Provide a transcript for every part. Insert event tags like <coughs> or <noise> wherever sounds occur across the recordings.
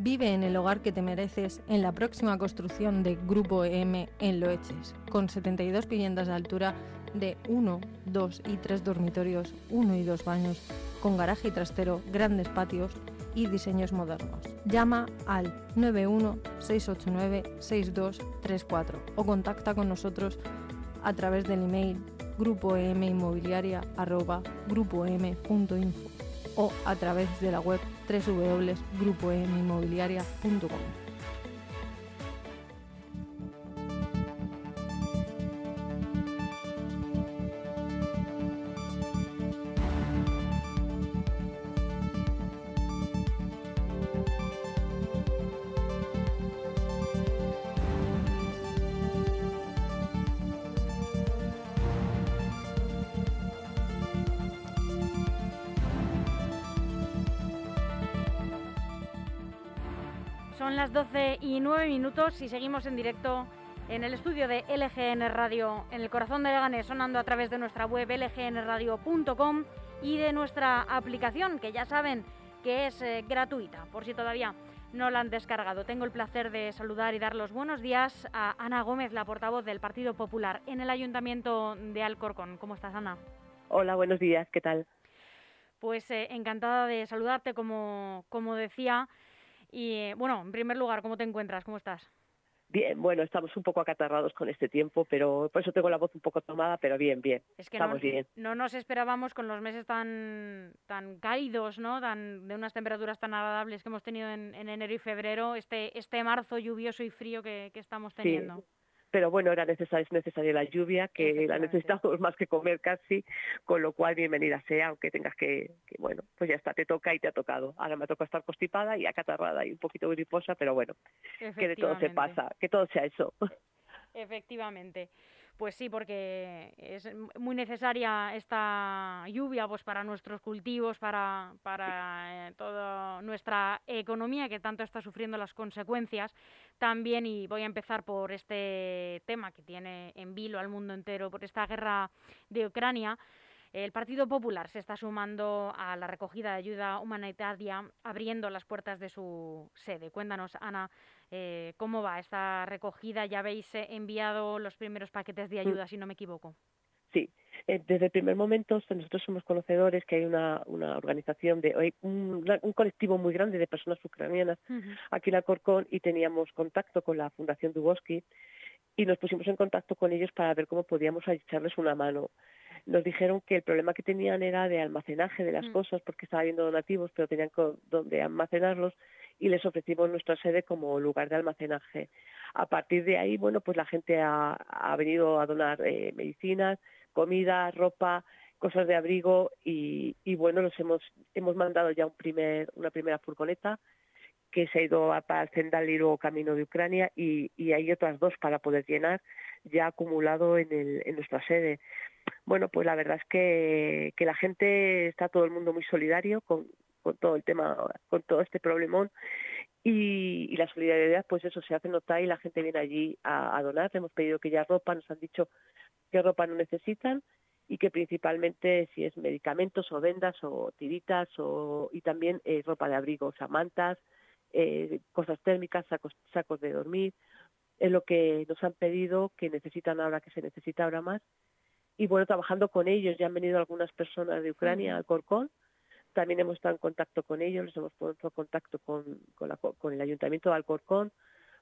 Vive en el hogar que te mereces en la próxima construcción de Grupo EM en Loeches, con 72 viviendas de altura de 1, 2 y 3 dormitorios, 1 y 2 baños, con garaje y trastero, grandes patios y diseños modernos. Llama al 91 689 6234 o contacta con nosotros a través del email grupoeminmobiliaria@grupoem.info o a través de la web www.grupoeminmobiliaria.com. 12 y 9 minutos y seguimos en directo en el estudio de LGN Radio, en el corazón de Leganés, sonando a través de nuestra web lgnradio.com y de nuestra aplicación, que ya saben que es eh, gratuita, por si todavía no la han descargado. Tengo el placer de saludar y dar los buenos días a Ana Gómez, la portavoz del Partido Popular en el Ayuntamiento de Alcorcón. ¿Cómo estás, Ana? Hola, buenos días, ¿qué tal? Pues eh, encantada de saludarte, como, como decía. Y eh, bueno, en primer lugar, ¿cómo te encuentras? ¿Cómo estás? Bien, bueno, estamos un poco acatarrados con este tiempo, pero por eso tengo la voz un poco tomada, pero bien, bien. Es que estamos no, bien. no nos esperábamos con los meses tan, tan cálidos, ¿no? Tan, de unas temperaturas tan agradables que hemos tenido en, en enero y febrero, este, este marzo lluvioso y frío que, que estamos teniendo. Sí. Pero bueno, era necesaria, es necesaria la lluvia, que la necesitamos <laughs> más que comer casi, con lo cual bienvenida sea, aunque tengas que, que, bueno, pues ya está, te toca y te ha tocado. Ahora me toca estar constipada y acatarrada y un poquito griposa, pero bueno, que de todo se pasa, que todo sea eso. Efectivamente. Pues sí, porque es muy necesaria esta lluvia pues para nuestros cultivos, para, para eh, toda nuestra economía que tanto está sufriendo las consecuencias también. Y voy a empezar por este tema que tiene en vilo al mundo entero, por esta guerra de Ucrania. El Partido Popular se está sumando a la recogida de ayuda humanitaria, abriendo las puertas de su sede. Cuéntanos, Ana, eh, ¿cómo va esta recogida? Ya habéis eh, enviado los primeros paquetes de ayuda, si no me equivoco. Sí, eh, desde el primer momento nosotros somos conocedores que hay una, una organización, de hay un, un colectivo muy grande de personas ucranianas aquí en Alcorcón y teníamos contacto con la Fundación Duboski y nos pusimos en contacto con ellos para ver cómo podíamos echarles una mano. Nos dijeron que el problema que tenían era de almacenaje de las Mm. cosas porque estaba habiendo donativos pero tenían donde almacenarlos y les ofrecimos nuestra sede como lugar de almacenaje. A partir de ahí, bueno, pues la gente ha, ha venido a donar eh, medicinas, comida, ropa, cosas de abrigo y, y bueno, los hemos hemos mandado ya un primer una primera furgoneta que se ha ido a- para el Zendal y luego camino de Ucrania y, y hay otras dos para poder llenar ya acumulado en, el, en nuestra sede. Bueno, pues la verdad es que, que la gente está todo el mundo muy solidario con, con todo el tema, con todo este problemón y, y la solidaridad, pues eso se hace notar y la gente viene allí a, a donar. Le hemos pedido que ya ropa, nos han dicho qué ropa no necesitan y que principalmente si es medicamentos o vendas o tiritas o, y también eh, ropa de abrigo, o sea, mantas, eh, cosas térmicas, sacos, sacos de dormir, es lo que nos han pedido, que necesitan ahora, que se necesita ahora más. Y bueno, trabajando con ellos, ya han venido algunas personas de Ucrania al Corcón, también hemos estado en contacto con ellos, hemos puesto en contacto con, el Ayuntamiento de Alcorcón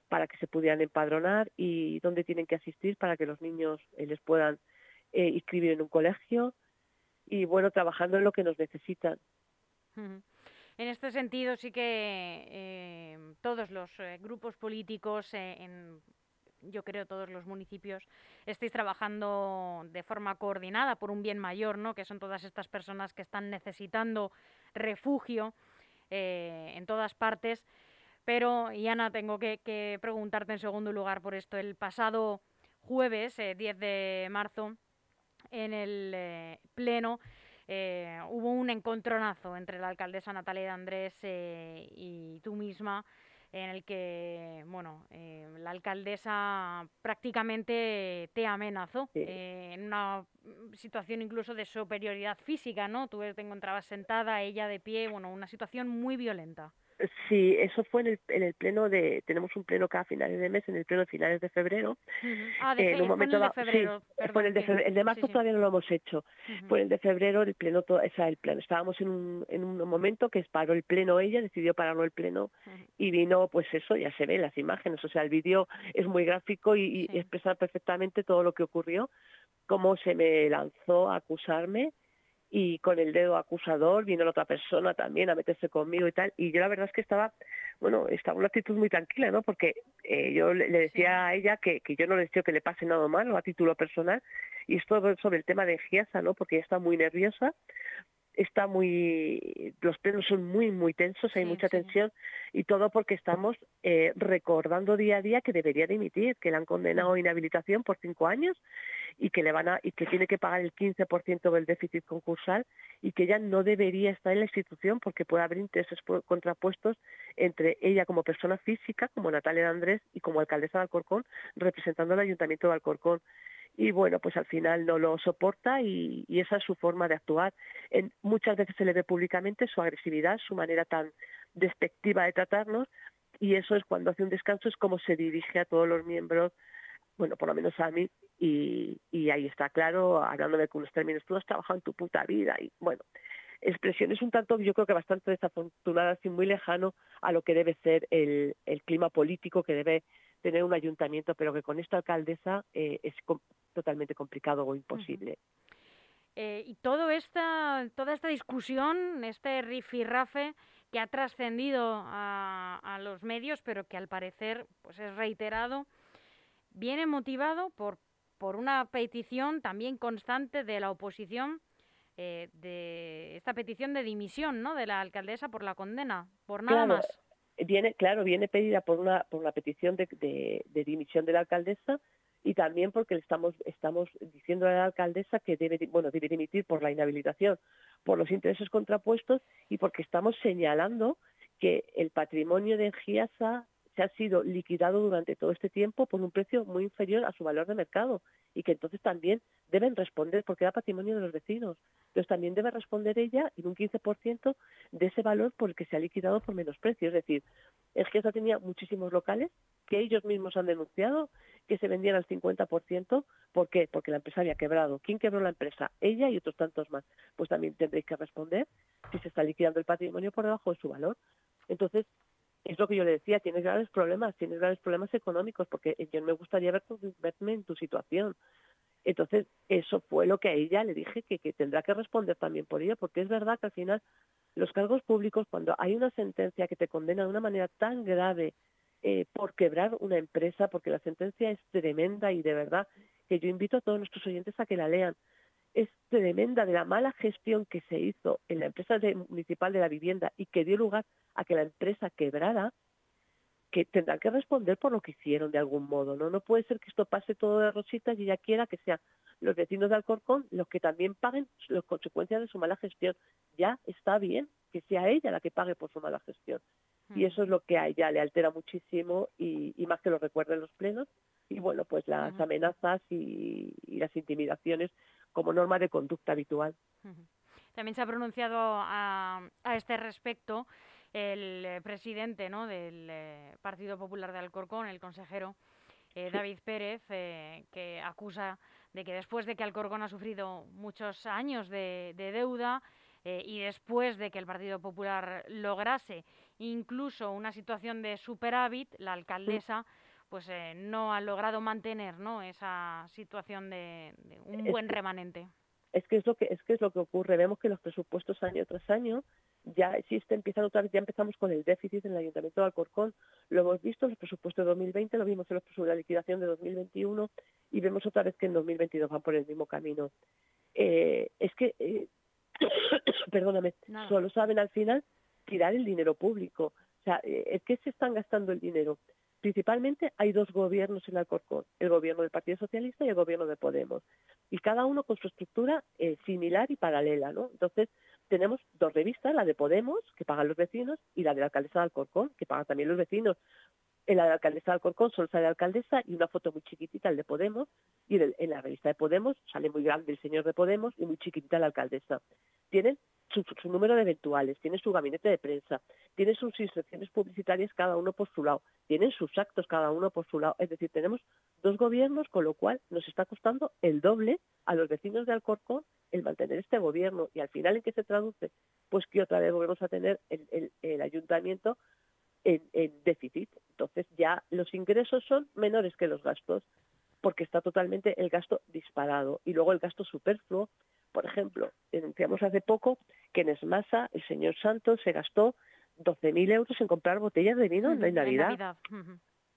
para que se pudieran empadronar y dónde tienen que asistir para que los niños eh, les puedan eh, inscribir en un colegio y bueno, trabajando en lo que nos necesitan. En este sentido, sí que eh, todos los grupos políticos, en, yo creo todos los municipios, estáis trabajando de forma coordinada por un bien mayor, ¿no? Que son todas estas personas que están necesitando refugio eh, en todas partes. Pero, y Ana, tengo que, preguntarte en segundo lugar por esto. El pasado jueves, eh, 10 de marzo, en el eh, Pleno eh, hubo un encontronazo entre la alcaldesa Natalia de Andrés y tú misma, en el que, bueno, eh, la alcaldesa prácticamente te amenazó Sí. eh, en una situación incluso de superioridad física, ¿no? Tú te encontrabas sentada, ella de pie, bueno, una situación muy violenta. Sí, eso fue en el, en el pleno de, tenemos un pleno cada finales de mes, en el pleno de finales de febrero. Ah, de, en un momento de febrero. el de, febrero, el de marzo todavía no lo hemos hecho. Fue el de febrero, el pleno, todo, o sea, el pleno. Estábamos en un, en un momento que paró el pleno ella, decidió pararlo el pleno y vino, pues eso, ya se ve las imágenes, o sea, el vídeo es muy gráfico y, y expresa perfectamente todo lo que ocurrió, cómo se me lanzó a acusarme y con el dedo acusador vino la otra persona también a meterse conmigo y tal. Y yo la verdad es que estaba bueno estaba una actitud muy tranquila no porque eh, yo le, decía a ella que, que yo no le deseo que le pase nada malo a título personal. Y esto sobre el tema de Giasa no porque ella está muy nerviosa está muy, los plenos son muy, muy tensos, hay mucha tensión. Y todo porque estamos eh, recordando día a día que debería dimitir, que le han condenado a inhabilitación por cinco años y que le van a, y que tiene que pagar el 15% del déficit concursal y que ella no debería estar en la institución porque puede haber intereses contrapuestos entre ella como persona física, como Natalia Andrés y como alcaldesa de Alcorcón, representando al Ayuntamiento de Alcorcón y bueno, pues al final no lo soporta y, esa es su forma de actuar. En, muchas veces se le ve públicamente su agresividad, su manera tan despectiva de tratarnos y eso es cuando hace un descanso es como se dirige a todos los miembros, bueno, por lo menos a mí y, ahí está claro, hablándome con unos términos, tú has trabajado en tu puta vida y bueno, expresiones un tanto, yo creo que bastante desafortunadas y muy lejano a lo que debe ser el, el clima político que debe tener un ayuntamiento, pero que con esta alcaldesa eh, es totalmente complicado o imposible. Eh, y todo esta, toda esta discusión, este rifirrafe que ha trascendido a, a, los medios, pero que al parecer pues es reiterado, viene motivado por, por una petición también constante de la oposición, eh, de esta petición de dimisión ¿no? de la alcaldesa por la condena, por nada más viene, claro, viene pedida por una, por una petición de, de, dimisión de la alcaldesa y también porque le estamos, estamos diciendo a la alcaldesa que debe, bueno, debe dimitir por la inhabilitación, por los intereses contrapuestos y porque estamos señalando que el patrimonio de Giasa se ha sido liquidado durante todo este tiempo por un precio muy inferior a su valor de mercado y que entonces también deben responder porque era patrimonio de los vecinos. Entonces también debe responder ella en un 15% de ese valor por el que se ha liquidado por menos precio. Es decir, es que tenía muchísimos locales que ellos mismos han denunciado que se vendían al 50%. ¿Por qué? Porque la empresa había quebrado. ¿Quién quebró la empresa? Ella y otros tantos más. Pues también tendréis que responder si se está liquidando el patrimonio por debajo de su valor. Entonces, es lo que yo le decía, tienes graves problemas, tienes graves problemas económicos, porque yo me gustaría ver, verme en tu situación. Entonces, eso fue lo que a ella le dije que, que tendrá que responder también por ella, porque es verdad que al final los cargos públicos, cuando hay una sentencia que te condena de una manera tan grave eh, por quebrar una empresa, porque la sentencia es tremenda y de verdad que yo invito a todos nuestros oyentes a que la lean, es tremenda de la mala gestión que se hizo en la empresa municipal de la vivienda y que dio lugar a que la empresa quebrara, que tendrán que responder por lo que hicieron de algún modo, ¿no? No puede ser que esto pase todo de rositas y ella quiera que sean los vecinos de Alcorcón los que también paguen las consecuencias de su mala gestión. Ya está bien que sea ella la que pague por su mala gestión. Y mm. eso es lo que a ella le altera muchísimo y, más que lo recuerden los plenos. Y bueno, pues las amenazas y, las intimidaciones como norma de conducta habitual. También se ha pronunciado a, este respecto el eh, presidente ¿no? del eh, Partido Popular de Alcorcón, el consejero eh, David Pérez, que acusa de que después de que Alcorcón ha sufrido muchos años de, deuda y después de que el Partido Popular lograse incluso una situación de superávit, la alcaldesa pues no ha logrado mantener ¿no? esa situación de, un buen remanente. es que es lo que es que es lo que ocurre. Vemos que los presupuestos año tras año ya existe empiezan otra vez ya empezamos con el déficit en el ayuntamiento de Alcorcón. Lo hemos visto en los presupuestos de 2020 lo vimos en los presupuestos de la liquidación de 2021 y vemos otra vez que en 2022 van por el mismo camino. Eh, es que eh, <coughs> perdóname solo saben al final tirar el dinero público. O sea eh, es que se están gastando el dinero principalmente hay dos gobiernos en Alcorcón, el gobierno del Partido Socialista y el gobierno de Podemos, y cada uno con su estructura eh, similar y paralela, ¿no? Entonces, tenemos dos revistas, la de Podemos, que pagan los vecinos, y la de la alcaldesa de Alcorcón, que pagan también los vecinos. En la de la alcaldesa de Alcorcón solo sale la alcaldesa y una foto muy chiquitita, el de Podemos, y en, la revista de Podemos sale muy grande el señor de Podemos y muy chiquitita la alcaldesa. Tienen su, número de eventuales, tiene su gabinete de prensa, tiene sus instrucciones publicitarias cada uno por su lado, tienen sus actos cada uno por su lado. Es decir, tenemos dos gobiernos, con lo cual nos está costando el doble a los vecinos de Alcorcón el mantener este gobierno. Y al final, ¿en qué se traduce? Pues que otra vez volvemos a tener el, ayuntamiento en, en déficit. Entonces ya los ingresos son menores que los gastos porque está totalmente el gasto disparado. Y luego el gasto superfluo, por ejemplo, denunciamos hace poco que en Esmasa el señor Santos se gastó 12.000 euros en comprar botellas de vino en Navidad.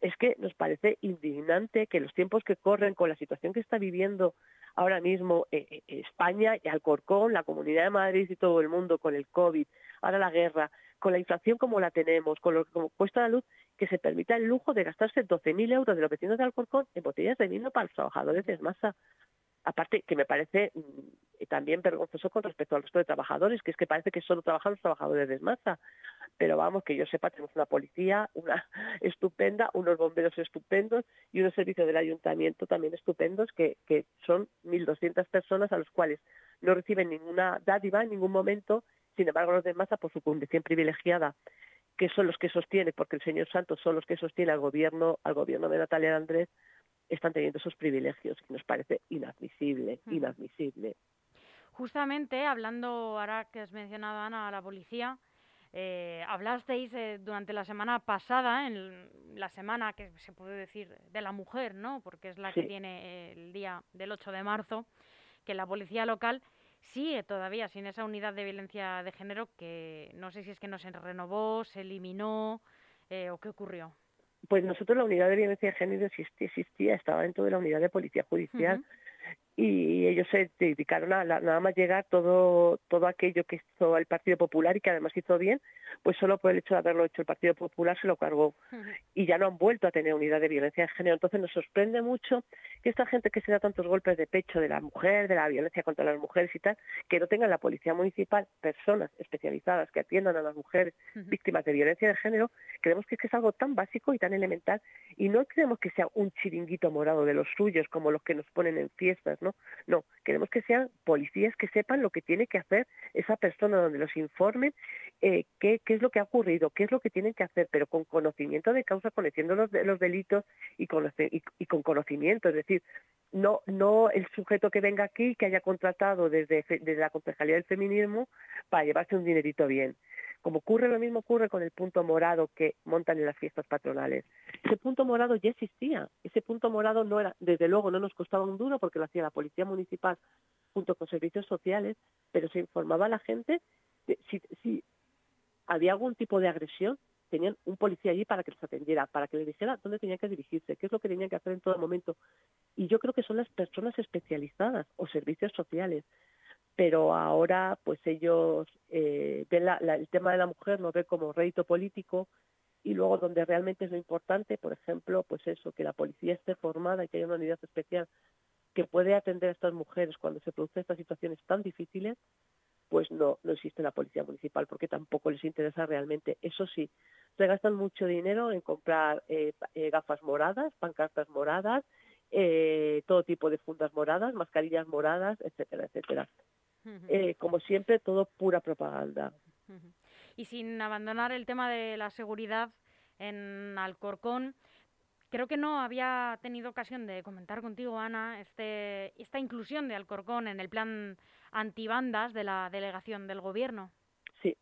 Es que nos parece indignante que los tiempos que corren con la situación que está viviendo ahora mismo eh, eh, España y Alcorcón, la Comunidad de Madrid y todo el mundo con el COVID, ahora la guerra, con la inflación como la tenemos, con lo que cuesta la luz, que se permita el lujo de gastarse 12.000 euros de los vecinos de Alcorcón en botellas de vino para los trabajadores de Esmasa aparte que me parece mm, también vergonzoso con respecto al resto de trabajadores, que es que parece que solo trabajan los trabajadores de masa. Pero vamos, que yo sepa, tenemos una policía, una <laughs> estupenda, unos bomberos estupendos y unos servicios del ayuntamiento también estupendos, que, que son 1.200 personas a los cuales no reciben ninguna dádiva en ningún momento, sin embargo los de masa, por su condición privilegiada, que son los que sostiene, porque el señor Santos son los que sostiene al gobierno, al gobierno de Natalia Andrés, están teniendo esos privilegios, que nos parece inadmisible, inadmisible. Justamente, hablando ahora que has mencionado, Ana, a la policía, eh, hablasteis eh, durante la semana pasada, en la semana que se puede decir de la mujer, ¿no? Porque es la que tiene el día del 8 de marzo, que la policía local sigue todavía sin esa unidad de violencia de género que no sé si es que no se renovó, se eliminó eh, o qué ocurrió. Pues nosotros la unidad de violencia de género existía, estaba dentro de la unidad de policía judicial y ellos se dedicaron a nada más llegar todo todo aquello que hizo el Partido Popular y que además hizo bien, pues solo por el hecho de haberlo hecho el Partido Popular se lo cargó y ya no han vuelto a tener unidad de violencia de género. Entonces nos sorprende mucho que esta gente que se da tantos golpes de pecho de la mujer, de la violencia contra las mujeres y tal, que no tenga la policía municipal personas especializadas que atiendan a las mujeres víctimas de violencia de género, creemos que es, que es algo tan básico y tan elemental y no creemos que sea un chiringuito morado de los suyos como los que nos ponen en fiestas, ¿no? ¿No? queremos que sean policías que sepan lo que tiene que hacer esa persona, donde los informen eh, qué, es lo que ha ocurrido, qué es lo que tienen que hacer, pero con conocimiento de causa, conociendo los, los delitos y con, y, con conocimiento, es decir, no, no el sujeto que venga aquí que haya contratado desde, desde la Concejalía del Feminismo para llevarse un dinerito bien. Como ocurre lo mismo ocurre con el punto morado que montan en las fiestas patronales. Ese punto morado ya existía. Ese punto morado no era, desde luego, no nos costaba un duro porque lo hacía la policía municipal junto con servicios sociales, pero se informaba a la gente de, si, si había algún tipo de agresión, tenían un policía allí para que los atendiera, para que les dijera dónde tenían que dirigirse, qué es lo que tenían que hacer en todo momento. Y yo creo que son las personas especializadas o servicios sociales pero ahora pues ellos eh, ven el tema de la mujer lo ven como rédito político y luego donde realmente es lo importante, por ejemplo, pues eso, que la policía esté formada y que haya una unidad especial que puede atender a estas mujeres cuando se producen estas situaciones tan difíciles, pues no, no existe la policía municipal porque tampoco les interesa realmente. Eso sí, se gastan mucho dinero en comprar eh, eh, gafas moradas, pancartas moradas, todo tipo de fundas moradas, mascarillas moradas, etcétera, etcétera. Eh, como siempre, todo pura propaganda. Y sin abandonar el tema de la seguridad en Alcorcón, creo que no había tenido ocasión de comentar contigo, Ana, este, esta inclusión de Alcorcón en el plan antibandas de la delegación del gobierno. Sí.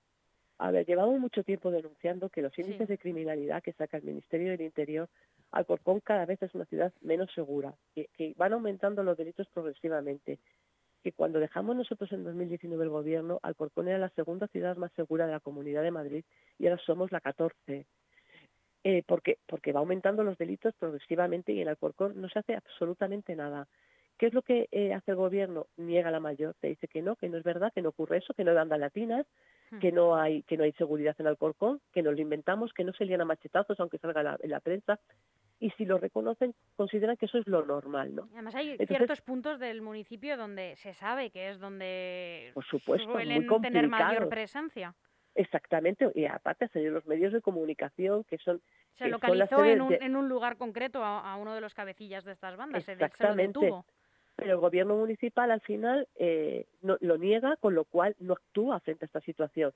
A ver, llevamos mucho tiempo denunciando que los índices de criminalidad que saca el Ministerio del Interior, Alcorcón cada vez es una ciudad menos segura, que van aumentando los delitos progresivamente que cuando dejamos nosotros en 2019 el gobierno, Alcorcón era la segunda ciudad más segura de la Comunidad de Madrid y ahora somos la 14. Eh, porque, porque va aumentando los delitos progresivamente y en Alcorcón no se hace absolutamente nada. ¿Qué es lo que eh, hace el gobierno? Niega la mayor, te dice que no, que no es verdad, que no ocurre eso, que no dan latinas, hmm. que no hay que no hay seguridad en Alcorcón, que nos lo inventamos, que no se lían a machetazos aunque salga en la prensa y si lo reconocen consideran que eso es lo normal, ¿no? Además hay ciertos puntos del municipio donde se sabe que es donde por supuesto, suelen tener mayor presencia. Exactamente, y aparte de los medios de comunicación que son... Se localizó en, un, en un lugar concreto a, uno de los cabecillas de estas bandas, Exactamente. Se, pero el gobierno municipal al final eh, no, lo niega, con lo cual no actúa frente a esta situación.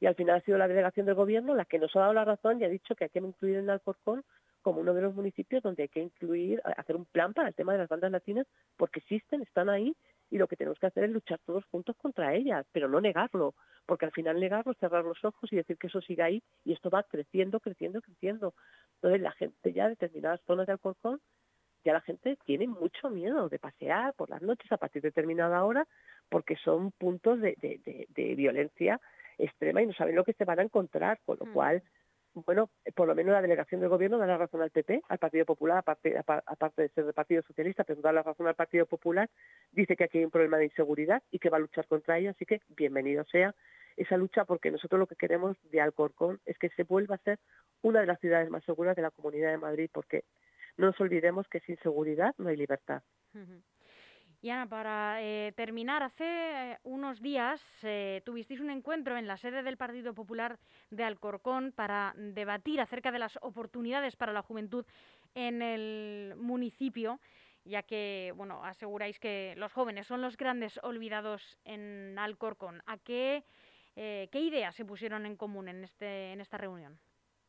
Y al final ha sido la delegación del gobierno la que nos ha dado la razón y ha dicho que hay que incluir en Alcorcón como uno de los municipios donde hay que incluir, hacer un plan para el tema de las bandas latinas, porque existen, están ahí, y lo que tenemos que hacer es luchar todos juntos contra ellas, pero no negarlo, porque al final negarlo es cerrar los ojos y decir que eso sigue ahí, y esto va creciendo, creciendo, creciendo. Entonces la gente ya, determinadas zonas de Alcorcón, ya la gente tiene mucho miedo de pasear por las noches a partir de determinada hora, porque son puntos de, de, violencia extrema y no saben lo que se van a encontrar, con lo mm. cual bueno, por lo menos la delegación del gobierno da la razón al PP, al Partido Popular, aparte, aparte de ser del Partido Socialista, pero da la razón al Partido Popular, dice que aquí hay un problema de inseguridad y que va a luchar contra ella, así que bienvenido sea esa lucha porque nosotros lo que queremos de Alcorcón es que se vuelva a ser una de las ciudades más seguras de la Comunidad de Madrid, porque no nos olvidemos que sin seguridad no hay libertad. Y Ana, para eh, terminar, hace eh, unos días eh, tuvisteis un encuentro en la sede del Partido Popular de Alcorcón para debatir acerca de las oportunidades para la juventud en el municipio, ya que, bueno, aseguráis que los jóvenes son los grandes olvidados en Alcorcón. ¿A qué, qué ideas se pusieron en común en, este, en esta reunión?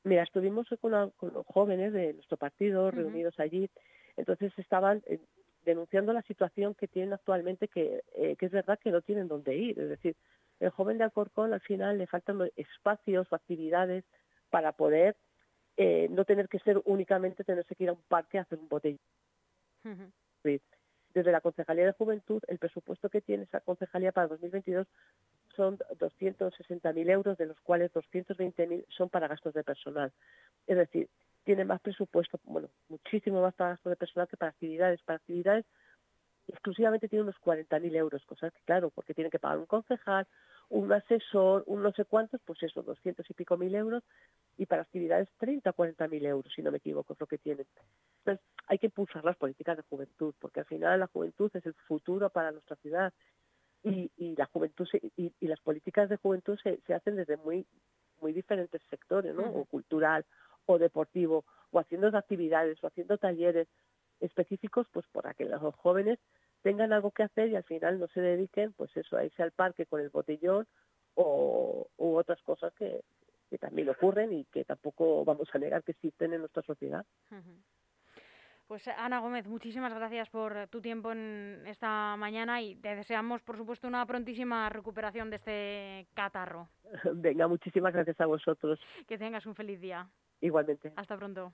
Mira, estuvimos con, los jóvenes de nuestro partido reunidos allí, entonces estaban denunciando la situación que tienen actualmente, que, eh, que es verdad que no tienen dónde ir. Es decir, el joven de Alcorcón al final le faltan espacios o actividades para poder eh, no tener que ser únicamente tenerse que ir a un parque a hacer un botellón. Desde la Concejalía de Juventud, el presupuesto que tiene esa concejalía para 2022 son 260.000 euros, de los cuales 220.000 son para gastos de personal. Es decir, tiene más presupuesto, bueno, muchísimo más para gasto de personal que para actividades. Para actividades exclusivamente tiene unos 40.000 euros, cosas que claro, porque tiene que pagar un concejal, un asesor, un no sé cuántos, pues eso, 200 y pico mil euros, y para actividades 30 o 40 mil euros, si no me equivoco, es lo que tienen. Entonces, hay que impulsar las políticas de juventud, porque al final la juventud es el futuro para nuestra ciudad, y, y la juventud y, y, las políticas de juventud se, se hacen desde muy muy diferentes sectores, ¿no? O cultural, o deportivo o haciendo actividades o haciendo talleres específicos pues para que los jóvenes tengan algo que hacer y al final no se dediquen pues eso a irse al parque con el botellón o u otras cosas que, que también ocurren y que tampoco vamos a negar que existen en nuestra sociedad. Pues Ana Gómez, muchísimas gracias por tu tiempo en esta mañana y te deseamos, por supuesto, una prontísima recuperación de este catarro. <laughs> Venga, muchísimas gracias a vosotros. Que tengas un feliz día. Igualmente. Hasta pronto.